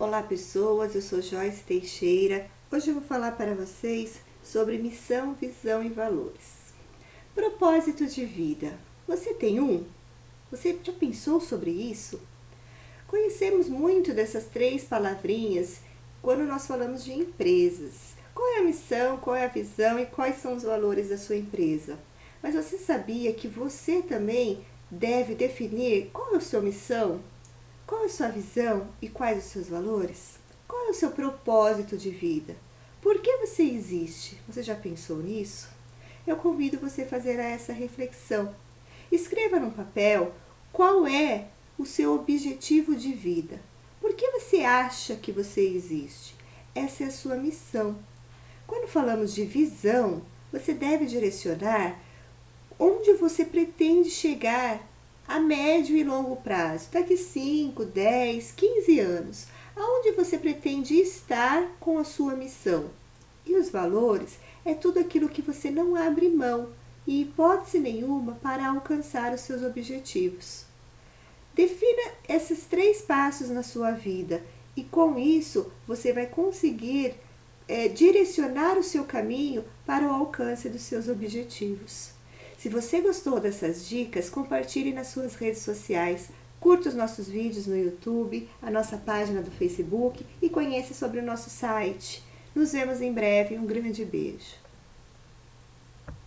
Olá pessoas, eu sou Joyce Teixeira. Hoje eu vou falar para vocês sobre missão, visão e valores. Propósito de vida. Você tem um? Você já pensou sobre isso? Conhecemos muito dessas três palavrinhas quando nós falamos de empresas. Qual é a missão, qual é a visão e quais são os valores da sua empresa? Mas você sabia que você também deve definir qual é a sua missão, qual é sua visão e quais os seus valores? Qual é o seu propósito de vida? Por que você existe? Você já pensou nisso? Eu convido você a fazer essa reflexão. Escreva no papel qual é o seu objetivo de vida. Por que você acha que você existe? Essa é a sua missão. Quando falamos de visão, você deve direcionar onde você pretende chegar a médio e longo prazo, daqui 5, 10, 15 anos, aonde você pretende estar com a sua missão. E os valores é tudo aquilo que você não abre mão, e hipótese nenhuma, para alcançar os seus objetivos. Defina esses três passos na sua vida e com isso você vai conseguir é, direcionar o seu caminho para o alcance dos seus objetivos. Se você gostou dessas dicas, compartilhe nas suas redes sociais, curta os nossos vídeos no YouTube, a nossa página do Facebook e conheça sobre o nosso site. Nos vemos em breve. Um grande beijo.